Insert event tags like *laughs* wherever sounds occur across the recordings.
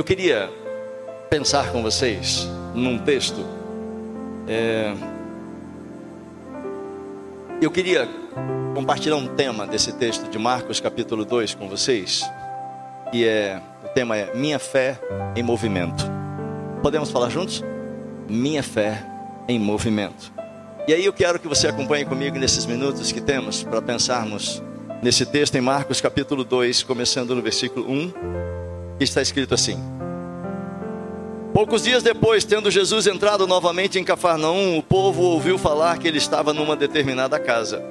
Eu queria pensar com vocês num texto. É... Eu queria compartilhar um tema desse texto de Marcos capítulo 2 com vocês. E é o tema é Minha fé em movimento. Podemos falar juntos? Minha fé em movimento. E aí eu quero que você acompanhe comigo nesses minutos que temos para pensarmos nesse texto em Marcos capítulo 2, começando no versículo 1, que está escrito assim: Poucos dias depois, tendo Jesus entrado novamente em Cafarnaum, o povo ouviu falar que ele estava numa determinada casa.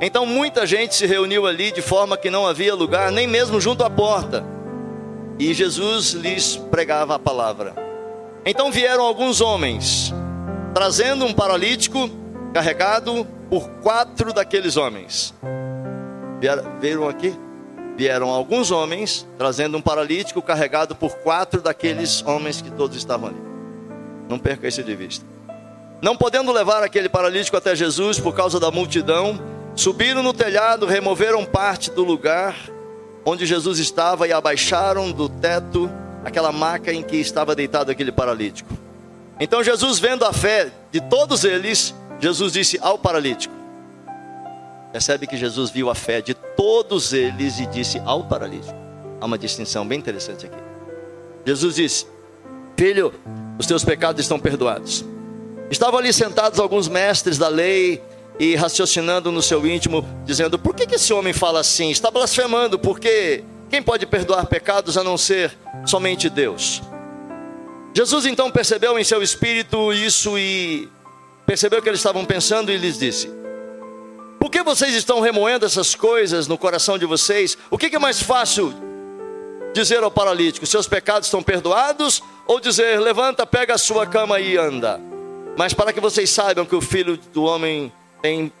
Então muita gente se reuniu ali de forma que não havia lugar, nem mesmo junto à porta. E Jesus lhes pregava a palavra. Então vieram alguns homens, trazendo um paralítico carregado por quatro daqueles homens. Viram aqui? Vieram alguns homens trazendo um paralítico carregado por quatro daqueles homens que todos estavam ali. Não perca isso de vista. Não podendo levar aquele paralítico até Jesus por causa da multidão, subiram no telhado, removeram parte do lugar onde Jesus estava e abaixaram do teto aquela maca em que estava deitado aquele paralítico. Então Jesus, vendo a fé de todos eles, Jesus disse ao paralítico: Percebe que Jesus viu a fé de todos eles e disse ao paralítico. Há uma distinção bem interessante aqui. Jesus disse: Filho, os teus pecados estão perdoados. Estavam ali sentados alguns mestres da lei e raciocinando no seu íntimo, dizendo: Por que, que esse homem fala assim? Está blasfemando, porque quem pode perdoar pecados a não ser somente Deus? Jesus então percebeu em seu espírito isso e percebeu que eles estavam pensando e lhes disse: por que vocês estão remoendo essas coisas no coração de vocês? O que é mais fácil dizer ao paralítico: seus pecados estão perdoados? Ou dizer: levanta, pega a sua cama e anda? Mas para que vocês saibam que o filho do homem tem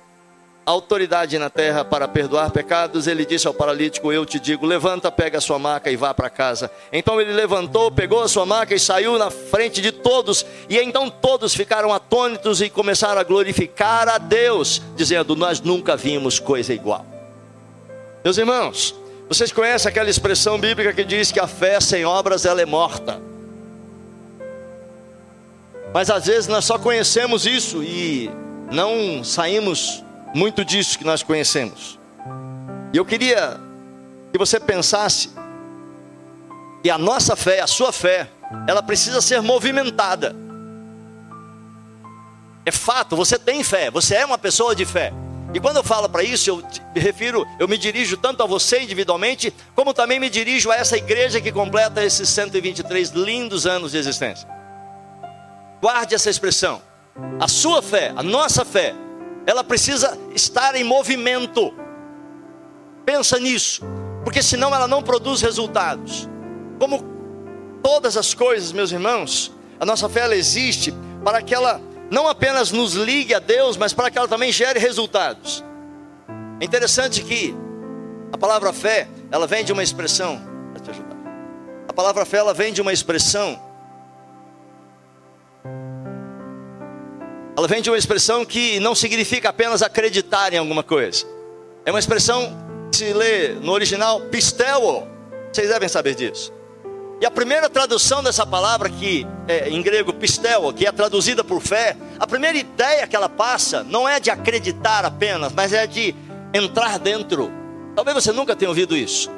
autoridade na terra para perdoar pecados, ele disse ao paralítico: Eu te digo, levanta, pega a sua maca e vá para casa. Então ele levantou, pegou a sua maca e saiu na frente de todos. E então todos ficaram atônitos e começaram a glorificar a Deus, dizendo: Nós nunca vimos coisa igual. Meus irmãos, vocês conhecem aquela expressão bíblica que diz que a fé sem obras ela é morta. Mas às vezes nós só conhecemos isso e não saímos muito disso que nós conhecemos. E eu queria que você pensasse que a nossa fé, a sua fé, ela precisa ser movimentada. É fato, você tem fé, você é uma pessoa de fé. E quando eu falo para isso, eu me refiro, eu me dirijo tanto a você individualmente, como também me dirijo a essa igreja que completa esses 123 lindos anos de existência. Guarde essa expressão. A sua fé, a nossa fé, ela precisa estar em movimento. Pensa nisso, porque senão ela não produz resultados. Como todas as coisas, meus irmãos, a nossa fé ela existe para que ela não apenas nos ligue a Deus, mas para que ela também gere resultados. É interessante que a palavra fé, ela vem de uma expressão. A palavra fé ela vem de uma expressão Ela vem de uma expressão que não significa apenas acreditar em alguma coisa. É uma expressão que se lê no original pisteo. Vocês devem saber disso. E a primeira tradução dessa palavra que é, em grego pisteo, que é traduzida por fé, a primeira ideia que ela passa não é de acreditar apenas, mas é de entrar dentro. Talvez você nunca tenha ouvido isso.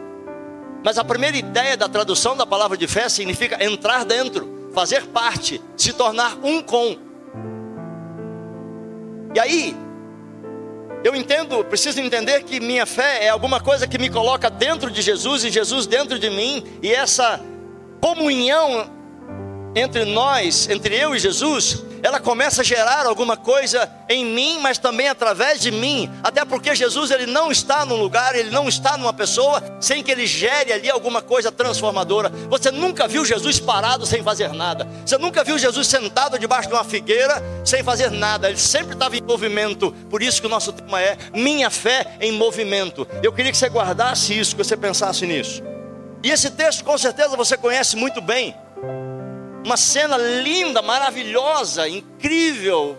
Mas a primeira ideia da tradução da palavra de fé significa entrar dentro, fazer parte, se tornar um com. E aí, eu entendo, preciso entender que minha fé é alguma coisa que me coloca dentro de Jesus e Jesus dentro de mim, e essa comunhão entre nós, entre eu e Jesus, ela começa a gerar alguma coisa em mim, mas também através de mim. Até porque Jesus ele não está num lugar, ele não está numa pessoa sem que ele gere ali alguma coisa transformadora. Você nunca viu Jesus parado sem fazer nada. Você nunca viu Jesus sentado debaixo de uma figueira sem fazer nada. Ele sempre estava em movimento. Por isso que o nosso tema é minha fé em movimento. Eu queria que você guardasse isso, que você pensasse nisso. E esse texto com certeza você conhece muito bem uma cena linda, maravilhosa, incrível.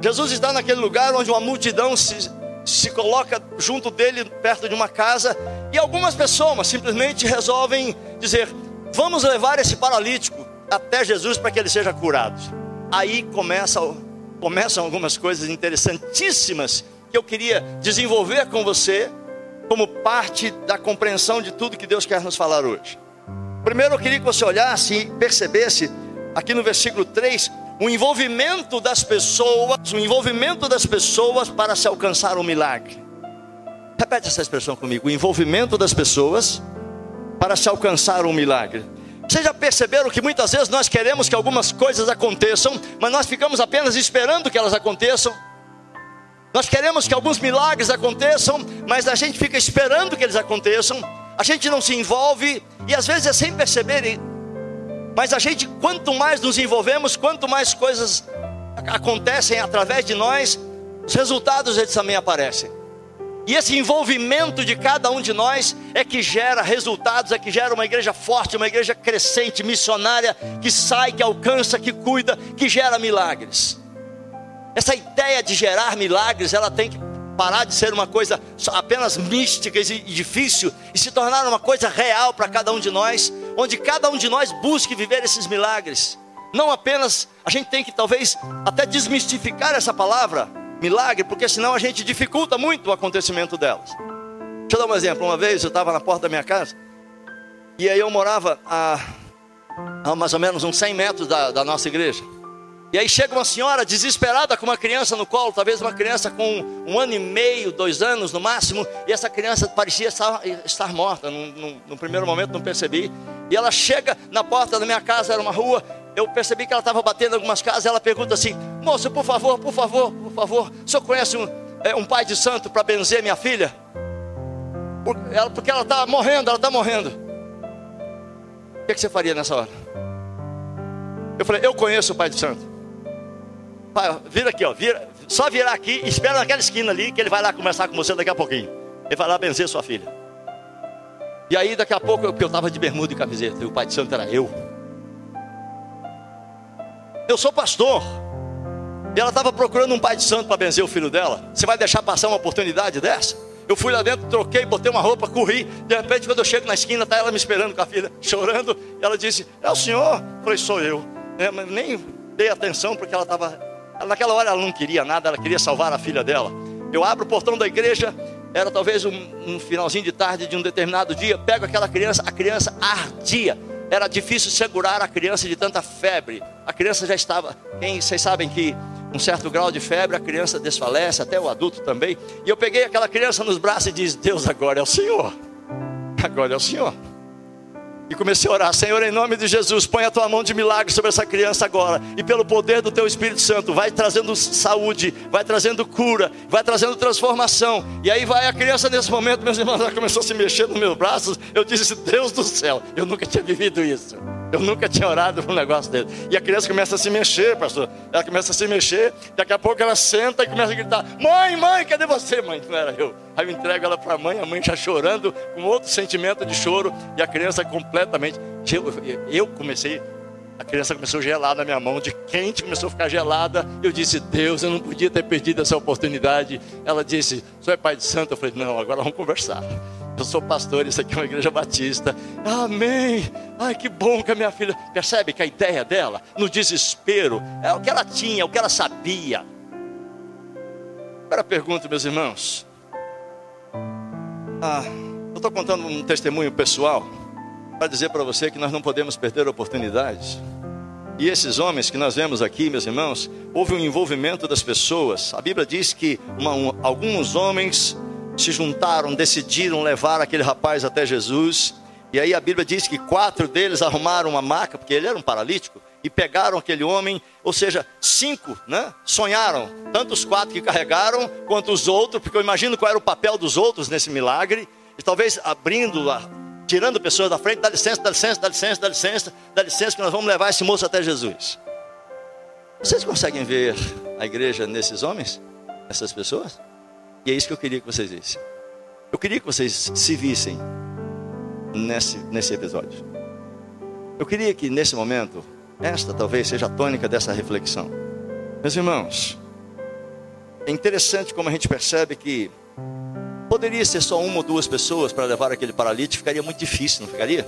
Jesus está naquele lugar onde uma multidão se, se coloca junto dele, perto de uma casa, E algumas pessoas simplesmente resolvem dizer: vamos levar esse paralítico até Jesus para que ele seja curado. Aí começa, começam algumas coisas interessantíssimas que eu queria desenvolver com você, como parte da compreensão de tudo que Deus quer nos falar hoje. Primeiro eu queria que você olhasse e percebesse, aqui no versículo 3, o envolvimento das pessoas, o envolvimento das pessoas para se alcançar um milagre. Repete essa expressão comigo: o envolvimento das pessoas para se alcançar um milagre. Vocês já perceberam que muitas vezes nós queremos que algumas coisas aconteçam, mas nós ficamos apenas esperando que elas aconteçam? Nós queremos que alguns milagres aconteçam, mas a gente fica esperando que eles aconteçam, a gente não se envolve, e às vezes é sem perceber, mas a gente, quanto mais nos envolvemos, quanto mais coisas acontecem através de nós, os resultados eles também aparecem. E esse envolvimento de cada um de nós é que gera resultados, é que gera uma igreja forte, uma igreja crescente, missionária, que sai, que alcança, que cuida, que gera milagres. Essa ideia de gerar milagres, ela tem que parar de ser uma coisa apenas mística e difícil e se tornar uma coisa real para cada um de nós, onde cada um de nós busque viver esses milagres. Não apenas, a gente tem que talvez até desmistificar essa palavra, milagre, porque senão a gente dificulta muito o acontecimento delas. Deixa eu dar um exemplo. Uma vez eu estava na porta da minha casa e aí eu morava a, a mais ou menos uns 100 metros da, da nossa igreja. E aí chega uma senhora desesperada com uma criança no colo, talvez uma criança com um ano e meio, dois anos no máximo, e essa criança parecia estar, estar morta. No, no, no, primeiro momento não percebi. E ela chega na porta da minha casa, era uma rua, eu percebi que ela estava batendo em algumas casas, ela pergunta assim: Moço, por favor, por favor, por favor, o senhor conhece um, é, um pai de santo para benzer minha filha? Por, ela, porque ela está morrendo, ela está morrendo. O que, que você faria nessa hora? Eu falei: Eu conheço o pai de santo. Vira aqui, ó, vira, só virar aqui, espera naquela esquina ali, que ele vai lá conversar com você daqui a pouquinho. Ele vai lá benzer sua filha. E aí, daqui a pouco, eu estava de bermuda e camiseta, e o pai de santo era eu. Eu sou pastor. E ela estava procurando um pai de santo para benzer o filho dela. Você vai deixar passar uma oportunidade dessa? Eu fui lá dentro, troquei, botei uma roupa, corri. De repente, quando eu chego na esquina, está ela me esperando com a filha, *laughs* chorando. Ela disse: É o senhor? Eu falei: Sou eu. É, mas nem dei atenção porque ela estava. Naquela hora ela não queria nada, ela queria salvar a filha dela. Eu abro o portão da igreja, era talvez um, um finalzinho de tarde de um determinado dia. Pego aquela criança, a criança ardia era difícil segurar a criança de tanta febre. A criança já estava, quem vocês sabem que um certo grau de febre a criança desfalece, até o adulto também. E eu peguei aquela criança nos braços e disse: Deus, agora é o Senhor. Agora é o Senhor. E comecei a orar, Senhor, em nome de Jesus, põe a tua mão de milagre sobre essa criança agora. E pelo poder do teu Espírito Santo, vai trazendo saúde, vai trazendo cura, vai trazendo transformação. E aí vai a criança nesse momento, meus irmãos, ela começou a se mexer nos meus braços. Eu disse, Deus do céu, eu nunca tinha vivido isso. Eu nunca tinha orado por um negócio dele. E a criança começa a se mexer, pastor. Ela começa a se mexer. Daqui a pouco ela senta e começa a gritar: Mãe, mãe, cadê você, mãe? Não era eu. Aí eu entrego ela para a mãe, a mãe já chorando, com outro sentimento de choro. E a criança completamente. Eu, eu comecei a criança começou a gelar na minha mão, de quente, começou a ficar gelada. Eu disse, Deus, eu não podia ter perdido essa oportunidade. Ela disse, Você é pai de santo? Eu falei, não, agora vamos conversar. Eu sou pastor, isso aqui é uma igreja batista. Amém. Ai, que bom que a minha filha. Percebe que a ideia dela, no desespero, é o que ela tinha, é o que ela sabia. Agora pergunto, meus irmãos. Ah, eu estou contando um testemunho pessoal para dizer para você que nós não podemos perder oportunidades. E esses homens que nós vemos aqui, meus irmãos, houve um envolvimento das pessoas. A Bíblia diz que uma, um, alguns homens se juntaram, decidiram levar aquele rapaz até Jesus. E aí a Bíblia diz que quatro deles arrumaram uma maca, porque ele era um paralítico, e pegaram aquele homem, ou seja, cinco, né? Sonharam, tanto os quatro que carregaram, quanto os outros, porque eu imagino qual era o papel dos outros nesse milagre, e talvez abrindo, tirando pessoas da frente, dá licença, dá licença, dá licença, dá licença, dá licença, que nós vamos levar esse moço até Jesus. Vocês conseguem ver a igreja nesses homens? Essas pessoas? E é isso que eu queria que vocês vissem. Eu queria que vocês se vissem nesse, nesse episódio. Eu queria que nesse momento, esta talvez seja a tônica dessa reflexão. Meus irmãos, é interessante como a gente percebe que Poderia ser só uma ou duas pessoas para levar aquele paralítico, ficaria muito difícil, não ficaria?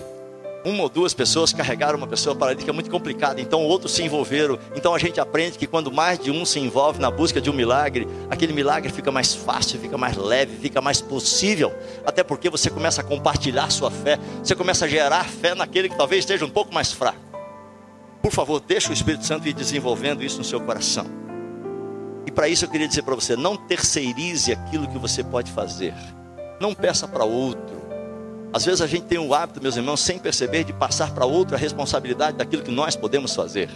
Uma ou duas pessoas carregaram uma pessoa paralítica é muito complicado, então outros se envolveram. Então a gente aprende que quando mais de um se envolve na busca de um milagre, aquele milagre fica mais fácil, fica mais leve, fica mais possível. Até porque você começa a compartilhar sua fé, você começa a gerar fé naquele que talvez esteja um pouco mais fraco. Por favor, deixe o Espírito Santo ir desenvolvendo isso no seu coração. E para isso eu queria dizer para você: não terceirize aquilo que você pode fazer. Não peça para outro. Às vezes a gente tem o hábito, meus irmãos, sem perceber, de passar para outro a responsabilidade daquilo que nós podemos fazer.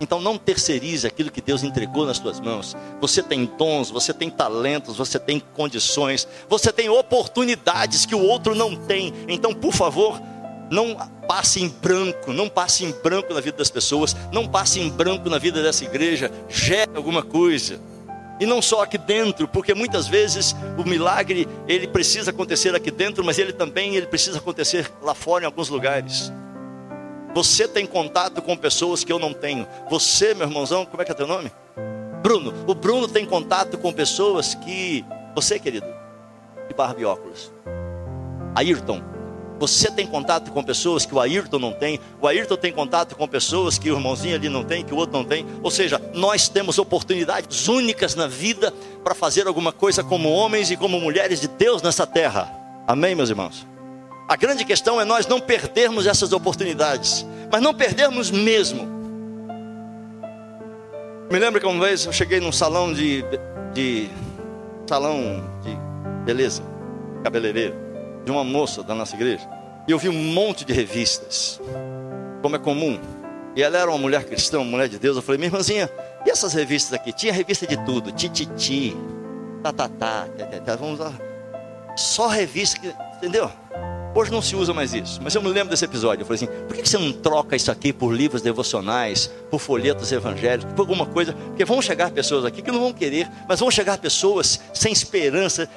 Então não terceirize aquilo que Deus entregou nas suas mãos. Você tem dons, você tem talentos, você tem condições, você tem oportunidades que o outro não tem. Então, por favor, não passe em branco, não passe em branco na vida das pessoas, não passe em branco na vida dessa igreja, gere alguma coisa. E não só aqui dentro, porque muitas vezes o milagre ele precisa acontecer aqui dentro, mas ele também ele precisa acontecer lá fora em alguns lugares. Você tem contato com pessoas que eu não tenho. Você, meu irmãozão, como é que é teu nome? Bruno. O Bruno tem contato com pessoas que você, querido, de barba e óculos. Ayrton, você tem contato com pessoas que o Ayrton não tem, o Ayrton tem contato com pessoas que o irmãozinho ali não tem, que o outro não tem. Ou seja, nós temos oportunidades únicas na vida para fazer alguma coisa como homens e como mulheres de Deus nessa terra. Amém, meus irmãos? A grande questão é nós não perdermos essas oportunidades, mas não perdermos mesmo. Me lembro que uma vez eu cheguei num salão de, de salão de beleza, cabeleireiro de uma moça da nossa igreja. E eu vi um monte de revistas, como é comum. E ela era uma mulher cristã, uma mulher de Deus. Eu falei, minha irmãzinha, e essas revistas aqui? Tinha revista de tudo, tititi, tá, tá, tá, tá, tá, vamos lá. Só revista que, entendeu? Hoje não se usa mais isso, mas eu me lembro desse episódio. Eu falei assim: por que você não troca isso aqui por livros devocionais, por folhetos evangélicos, por alguma coisa? Porque vão chegar pessoas aqui que não vão querer, mas vão chegar pessoas sem esperança,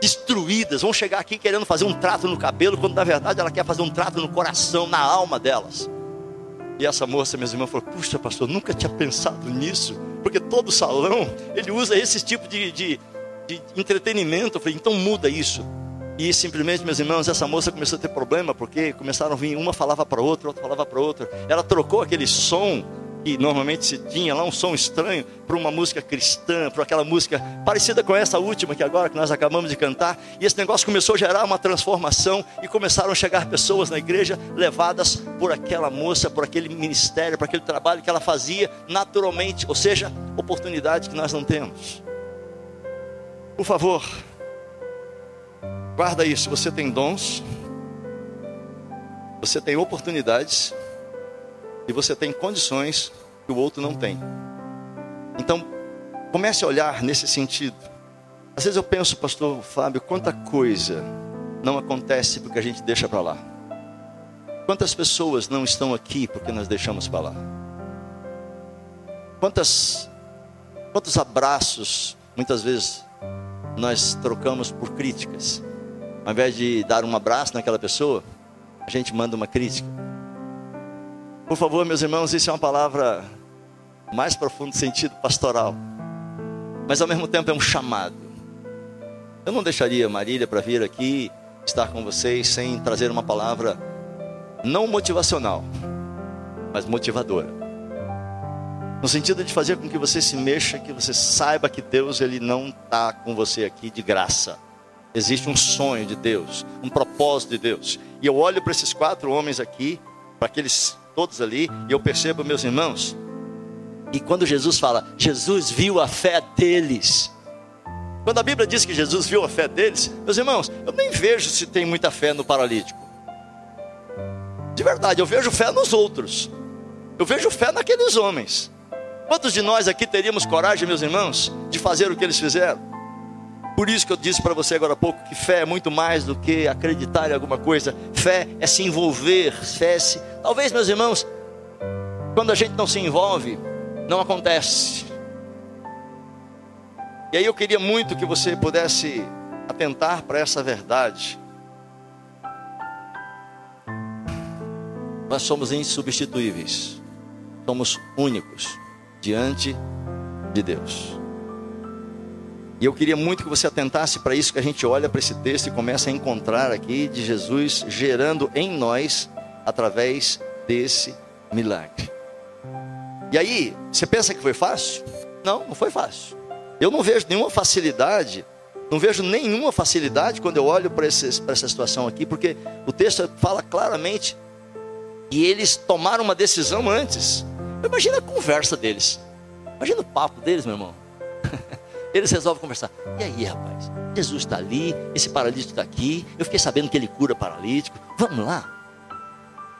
destruídas, vão chegar aqui querendo fazer um trato no cabelo, quando na verdade ela quer fazer um trato no coração, na alma delas. E essa moça, minhas irmãs, falou: Puxa, pastor, nunca tinha pensado nisso, porque todo salão ele usa esse tipo de, de, de entretenimento. Eu falei: Então muda isso. E simplesmente, meus irmãos, essa moça começou a ter problema, porque começaram a vir, uma falava para outra, outra falava para outra. Ela trocou aquele som que normalmente se tinha lá um som estranho para uma música cristã, para aquela música parecida com essa última que agora que nós acabamos de cantar, e esse negócio começou a gerar uma transformação e começaram a chegar pessoas na igreja levadas por aquela moça, por aquele ministério, por aquele trabalho que ela fazia naturalmente, ou seja, oportunidade que nós não temos. Por favor, guarda isso, você tem dons, você tem oportunidades, e você tem condições que o outro não tem. Então, comece a olhar nesse sentido. Às vezes eu penso, pastor Fábio, quanta coisa não acontece porque a gente deixa para lá. Quantas pessoas não estão aqui porque nós deixamos para lá? Quantas, quantos abraços muitas vezes nós trocamos por críticas? Ao invés de dar um abraço naquela pessoa, a gente manda uma crítica. Por favor, meus irmãos, isso é uma palavra mais profundo sentido pastoral, mas ao mesmo tempo é um chamado. Eu não deixaria Marília para vir aqui estar com vocês sem trazer uma palavra não motivacional, mas motivadora. No sentido de fazer com que você se mexa, que você saiba que Deus ele não está com você aqui de graça. Existe um sonho de Deus, um propósito de Deus. E eu olho para esses quatro homens aqui, para aqueles todos ali, e eu percebo, meus irmãos, e quando Jesus fala, Jesus viu a fé deles. Quando a Bíblia diz que Jesus viu a fé deles, meus irmãos, eu nem vejo se tem muita fé no paralítico. De verdade, eu vejo fé nos outros. Eu vejo fé naqueles homens. Quantos de nós aqui teríamos coragem, meus irmãos, de fazer o que eles fizeram? Por isso que eu disse para você agora há pouco que fé é muito mais do que acreditar em alguma coisa. Fé é se envolver. Fé é se... Talvez, meus irmãos, quando a gente não se envolve, não acontece. E aí eu queria muito que você pudesse atentar para essa verdade. Nós somos insubstituíveis. Somos únicos diante de Deus. E eu queria muito que você atentasse para isso que a gente olha para esse texto e começa a encontrar aqui de Jesus gerando em nós através desse milagre. E aí, você pensa que foi fácil? Não, não foi fácil. Eu não vejo nenhuma facilidade, não vejo nenhuma facilidade quando eu olho para essa situação aqui, porque o texto fala claramente que eles tomaram uma decisão antes. Imagina a conversa deles, imagina o papo deles, meu irmão. *laughs* Eles resolvem conversar. E aí, rapaz? Jesus está ali, esse paralítico está aqui. Eu fiquei sabendo que ele cura paralítico. Vamos lá.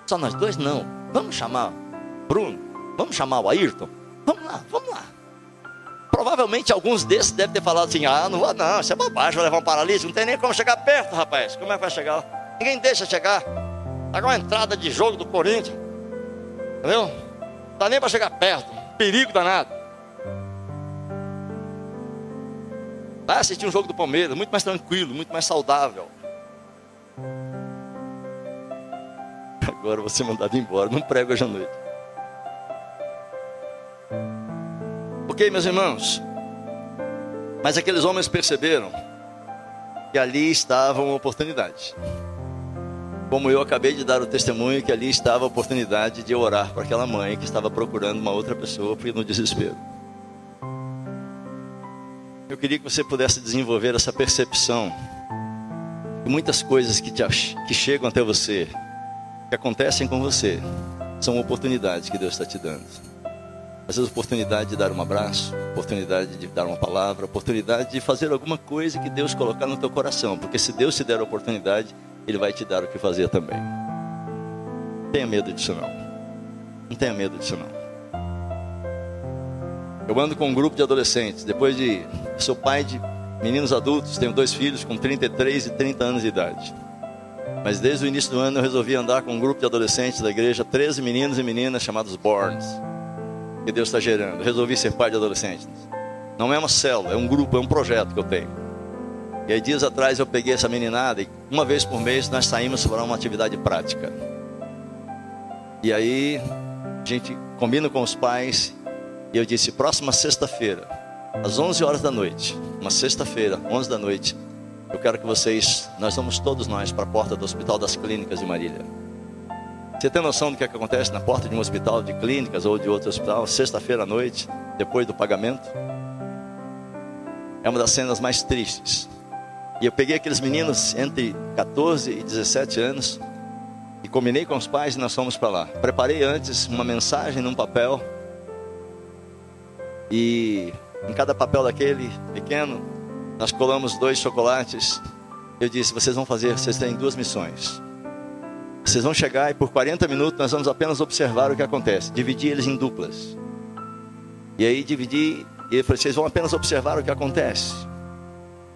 Só nós dois? Não. Vamos chamar Bruno. Vamos chamar o Ayrton. Vamos lá, vamos lá. Provavelmente alguns desses devem ter falado assim: ah, não vou, não, isso é bobagem, vou levar um paralítico. Não tem nem como chegar perto, rapaz. Como é que vai chegar lá? Ninguém deixa chegar. Tá com uma entrada de jogo do Corinthians. Entendeu? Não dá nem para chegar perto. Perigo danado. Vai assistir um jogo do Palmeiras, muito mais tranquilo, muito mais saudável. Agora você mandado embora, não prego hoje à noite. Ok, meus irmãos? Mas aqueles homens perceberam que ali estava uma oportunidade. Como eu acabei de dar o testemunho que ali estava a oportunidade de orar para aquela mãe que estava procurando uma outra pessoa no desespero. Eu queria que você pudesse desenvolver essa percepção muitas coisas que, te, que chegam até você, que acontecem com você, são oportunidades que Deus está te dando. Às vezes, oportunidade de dar um abraço, oportunidade de dar uma palavra, oportunidade de fazer alguma coisa que Deus colocar no teu coração. Porque se Deus te der a oportunidade, Ele vai te dar o que fazer também. Não tenha medo disso não. Não tenha medo disso não. Eu ando com um grupo de adolescentes. Depois de sou pai de meninos adultos, tenho dois filhos com 33 e 30 anos de idade. Mas desde o início do ano eu resolvi andar com um grupo de adolescentes da igreja, 13 meninos e meninas chamados Borns, que Deus está gerando. Eu resolvi ser pai de adolescentes. Não é uma célula, é um grupo, é um projeto que eu tenho. E aí dias atrás eu peguei essa meninada e uma vez por mês nós saímos para uma atividade prática. E aí a gente combina com os pais e eu disse: próxima sexta-feira, às 11 horas da noite, uma sexta-feira, 11 da noite, eu quero que vocês, nós vamos todos nós para a porta do Hospital das Clínicas de Marília. Você tem noção do que, é que acontece na porta de um hospital de clínicas ou de outro hospital, sexta-feira à noite, depois do pagamento? É uma das cenas mais tristes. E eu peguei aqueles meninos entre 14 e 17 anos e combinei com os pais e nós fomos para lá. Preparei antes uma mensagem num papel e em cada papel daquele pequeno, nós colamos dois chocolates. Eu disse: vocês vão fazer, vocês têm duas missões. Vocês vão chegar e por 40 minutos nós vamos apenas observar o que acontece. Dividir eles em duplas. E aí dividi, e eu falei: vocês vão apenas observar o que acontece.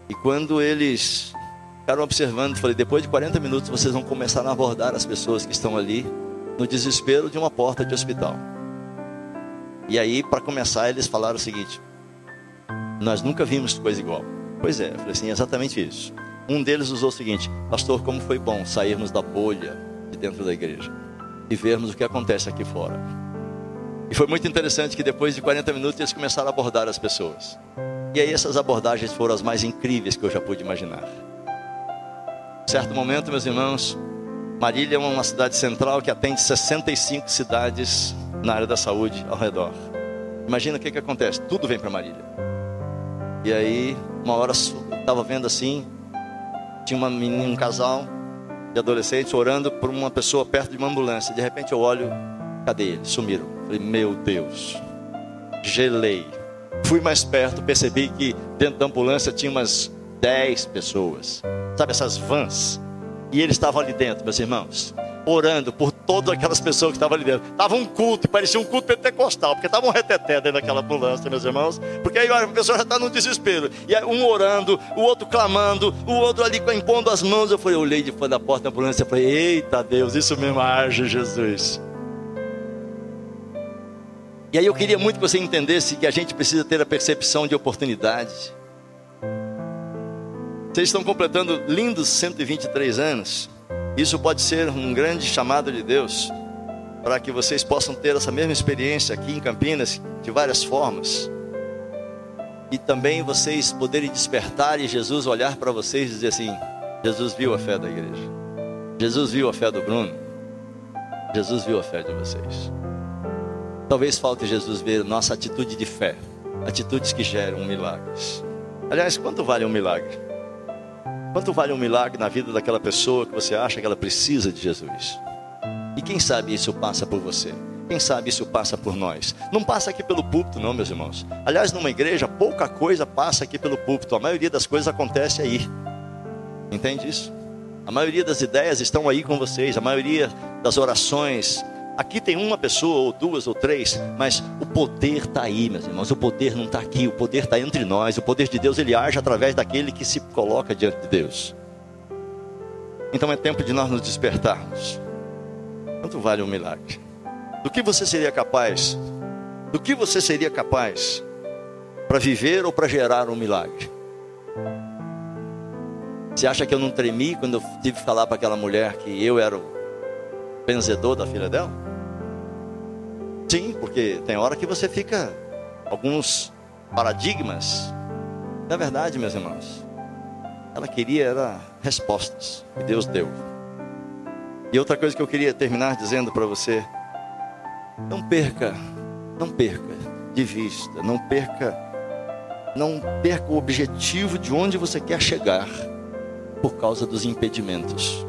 E quando eles ficaram observando, falei: depois de 40 minutos vocês vão começar a abordar as pessoas que estão ali no desespero de uma porta de hospital. E aí, para começar, eles falaram o seguinte: Nós nunca vimos coisa igual. Pois é, eu falei assim: exatamente isso. Um deles usou o seguinte: Pastor, como foi bom sairmos da bolha de dentro da igreja e vermos o que acontece aqui fora. E foi muito interessante que depois de 40 minutos eles começaram a abordar as pessoas. E aí essas abordagens foram as mais incríveis que eu já pude imaginar. Certo momento, meus irmãos, Marília é uma cidade central que atende 65 cidades na área da saúde ao redor. Imagina o que, que acontece, tudo vem para Marília. E aí, uma hora estava vendo assim, tinha uma menina, um casal de adolescentes orando por uma pessoa perto de uma ambulância. De repente eu olho, cadê eles? Sumiram. Falei, meu Deus, gelei. Fui mais perto, percebi que dentro da ambulância tinha umas 10 pessoas. Sabe essas vans? E eles estavam ali dentro, meus irmãos orando por todas aquelas pessoas que estavam ali dentro. Tava um culto, parecia um culto pentecostal, porque estava um reteté dentro daquela ambulância, meus irmãos. Porque aí a pessoa já está no desespero. E um orando, o outro clamando, o outro ali impondo as mãos. Eu falei, eu olhei de fora da porta da ambulância e falei, eita Deus, isso mesmo age Jesus. E aí eu queria muito que você entendesse que a gente precisa ter a percepção de oportunidade. Vocês estão completando lindos 123 anos. Isso pode ser um grande chamado de Deus para que vocês possam ter essa mesma experiência aqui em Campinas de várias formas. e também vocês poderem despertar e Jesus olhar para vocês e dizer assim: Jesus viu a fé da igreja, Jesus viu a fé do Bruno, Jesus viu a fé de vocês. Talvez falte Jesus ver nossa atitude de fé, atitudes que geram milagres. Aliás, quanto vale um milagre? Quanto vale um milagre na vida daquela pessoa que você acha que ela precisa de Jesus? E quem sabe isso passa por você? Quem sabe isso passa por nós? Não passa aqui pelo púlpito, não, meus irmãos. Aliás, numa igreja, pouca coisa passa aqui pelo púlpito. A maioria das coisas acontece aí. Entende isso? A maioria das ideias estão aí com vocês. A maioria das orações. Aqui tem uma pessoa, ou duas, ou três, mas o poder está aí, meus irmãos. O poder não está aqui, o poder está entre nós. O poder de Deus ele age através daquele que se coloca diante de Deus. Então é tempo de nós nos despertarmos. Quanto vale um milagre? Do que você seria capaz? Do que você seria capaz para viver ou para gerar um milagre? Você acha que eu não tremi quando eu tive que falar para aquela mulher que eu era o benzedor da filha dela? Sim, porque tem hora que você fica alguns paradigmas. Na é verdade, meus irmãos, ela queria era respostas que Deus deu. E outra coisa que eu queria terminar dizendo para você não perca, não perca de vista, não perca, não perca o objetivo de onde você quer chegar por causa dos impedimentos.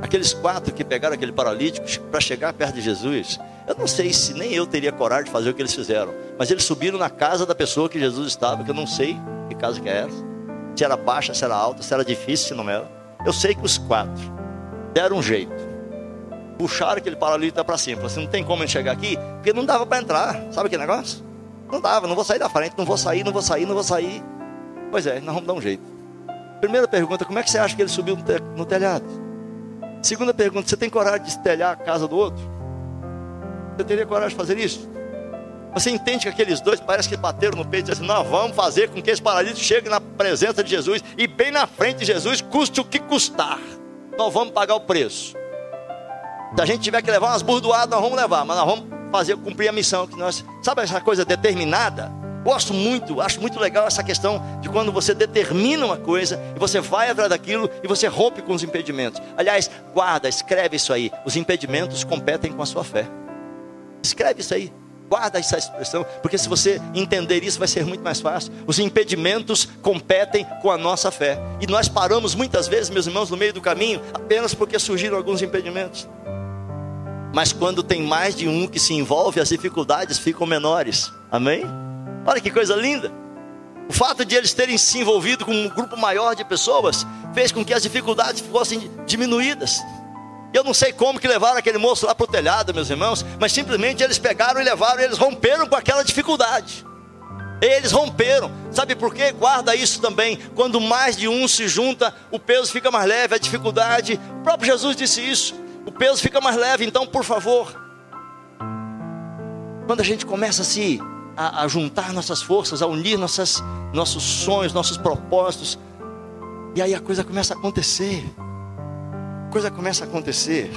Aqueles quatro que pegaram aquele paralítico para chegar perto de Jesus, eu não sei se nem eu teria coragem de fazer o que eles fizeram, mas eles subiram na casa da pessoa que Jesus estava, que eu não sei que casa que é essa, se era baixa, se era alta, se era difícil, se não era. Eu sei que os quatro deram um jeito puxaram aquele paralítico para cima. Assim, não tem como chegar aqui, porque não dava para entrar. Sabe que negócio? Não dava, não vou sair da frente, não vou sair, não vou sair, não vou sair. Pois é, nós vamos dar um jeito. Primeira pergunta, como é que você acha que ele subiu no telhado? Segunda pergunta, você tem coragem de telhar a casa do outro? Você teria coragem de fazer isso? Você entende que aqueles dois parece que bateram no peito e disseram Nós vamos fazer com que esse paralítico chegue na presença de Jesus e bem na frente de Jesus, custe o que custar. Nós vamos pagar o preço. Se a gente tiver que levar umas burdoadas, nós vamos levar, mas nós vamos fazer cumprir a missão que nós. Sabe essa coisa determinada? Gosto muito, acho muito legal essa questão de quando você determina uma coisa e você vai atrás daquilo e você rompe com os impedimentos. Aliás, guarda, escreve isso aí. Os impedimentos competem com a sua fé. Escreve isso aí. Guarda essa expressão, porque se você entender isso vai ser muito mais fácil. Os impedimentos competem com a nossa fé. E nós paramos muitas vezes, meus irmãos, no meio do caminho, apenas porque surgiram alguns impedimentos. Mas quando tem mais de um que se envolve, as dificuldades ficam menores. Amém? Olha que coisa linda. O fato de eles terem se envolvido com um grupo maior de pessoas fez com que as dificuldades fossem diminuídas. Eu não sei como que levaram aquele moço lá para o telhado, meus irmãos, mas simplesmente eles pegaram e levaram, eles romperam com aquela dificuldade. Eles romperam. Sabe por quê? Guarda isso também. Quando mais de um se junta, o peso fica mais leve, a dificuldade. O próprio Jesus disse isso o peso fica mais leve. Então, por favor, quando a gente começa a se a, a juntar nossas forças, a unir nossas, nossos sonhos, nossos propósitos, e aí a coisa começa a acontecer. Coisa começa a acontecer.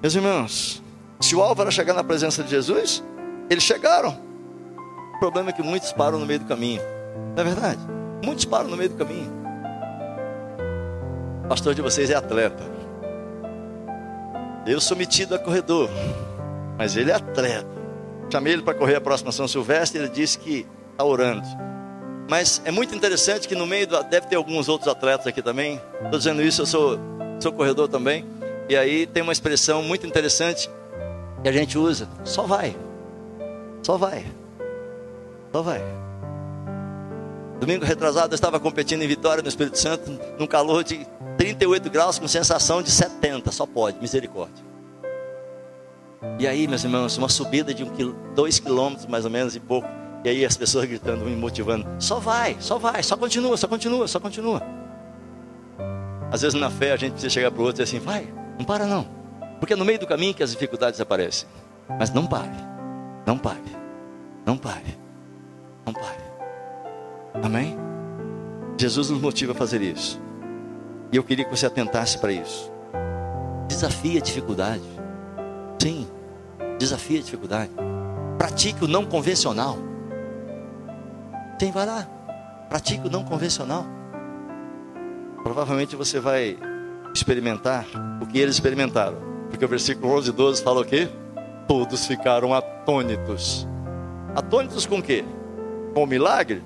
Meus irmãos, se o Álvaro chegar na presença de Jesus, eles chegaram. O problema é que muitos param no meio do caminho. Não é verdade? Muitos param no meio do caminho. O pastor de vocês é atleta. Eu sou metido a corredor, mas ele é atleta. Chamei ele para correr a próxima São Silvestre, ele disse que está orando. Mas é muito interessante que no meio do, deve ter alguns outros atletas aqui também. Estou dizendo isso, eu sou, sou corredor também. E aí tem uma expressão muito interessante que a gente usa: só vai, só vai, só vai. Domingo retrasado eu estava competindo em Vitória, no Espírito Santo, num calor de 38 graus com sensação de 70, só pode, misericórdia. E aí, meus irmãos, uma subida de um quil, dois quilômetros mais ou menos e pouco. E aí as pessoas gritando, me motivando: só vai, só vai, só continua, só continua, só continua. Às vezes na fé a gente precisa chegar para o outro e dizer assim: vai, não para não. Porque é no meio do caminho que as dificuldades aparecem. Mas não pare, não pare, não pare, não pare. Amém? Jesus nos motiva a fazer isso. E eu queria que você atentasse para isso. Desafie a dificuldade. Sim, desafie a dificuldade. Pratique o não convencional. Sim, vai lá. Pratique o não convencional. Provavelmente você vai experimentar o que eles experimentaram. Porque o versículo 11 e 12 fala o quê? Todos ficaram atônitos. Atônitos com o quê? Com o milagre?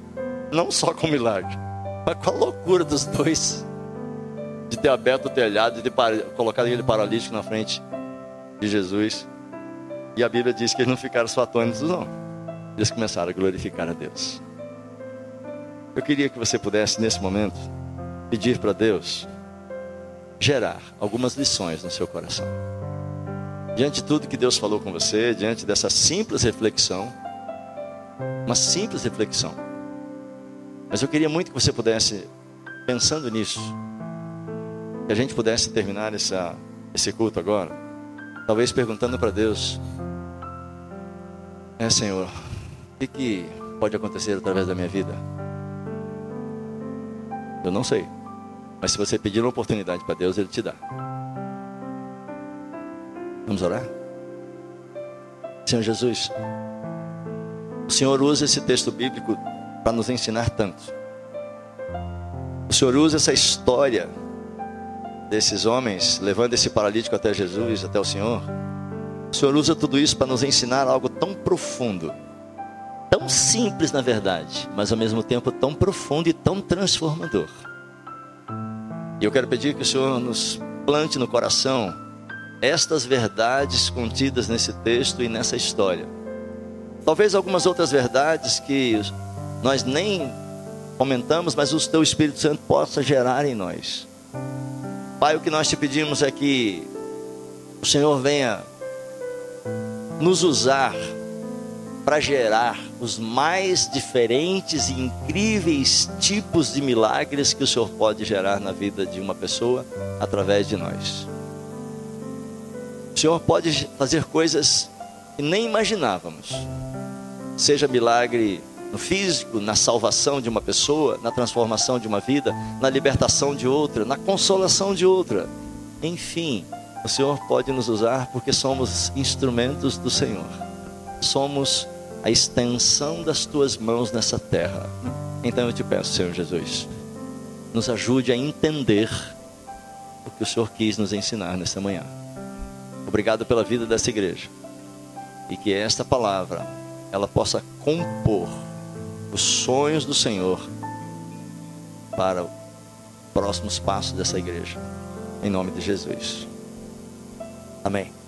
Não só com o milagre, mas com a loucura dos dois de ter aberto o telhado, de ter colocado ele paralítico na frente de Jesus. E a Bíblia diz que eles não ficaram só atônitos, não. Eles começaram a glorificar a Deus. Eu queria que você pudesse, nesse momento, pedir para Deus gerar algumas lições no seu coração. Diante de tudo que Deus falou com você, diante dessa simples reflexão, uma simples reflexão. Mas eu queria muito que você pudesse, pensando nisso, que a gente pudesse terminar essa, esse culto agora, talvez perguntando para Deus: É, Senhor, o que, que pode acontecer através da minha vida? Eu não sei. Mas se você pedir uma oportunidade para Deus, Ele te dá. Vamos orar? Senhor Jesus, o Senhor usa esse texto bíblico para nos ensinar tanto. O Senhor usa essa história desses homens levando esse paralítico até Jesus, até o Senhor. O Senhor usa tudo isso para nos ensinar algo tão profundo, tão simples na verdade, mas ao mesmo tempo tão profundo e tão transformador. E eu quero pedir que o Senhor nos plante no coração estas verdades contidas nesse texto e nessa história. Talvez algumas outras verdades que nós nem comentamos, mas o teu Espírito Santo possa gerar em nós. Pai, o que nós te pedimos é que o Senhor venha nos usar para gerar os mais diferentes e incríveis tipos de milagres que o Senhor pode gerar na vida de uma pessoa através de nós. O Senhor pode fazer coisas que nem imaginávamos. Seja milagre no físico, na salvação de uma pessoa, na transformação de uma vida, na libertação de outra, na consolação de outra. Enfim, o Senhor pode nos usar porque somos instrumentos do Senhor. Somos a extensão das tuas mãos nessa terra. Então eu te peço, Senhor Jesus, nos ajude a entender o que o Senhor quis nos ensinar nesta manhã. Obrigado pela vida dessa igreja. E que esta palavra ela possa compor os sonhos do Senhor para os próximos passos dessa igreja. Em nome de Jesus. Amém.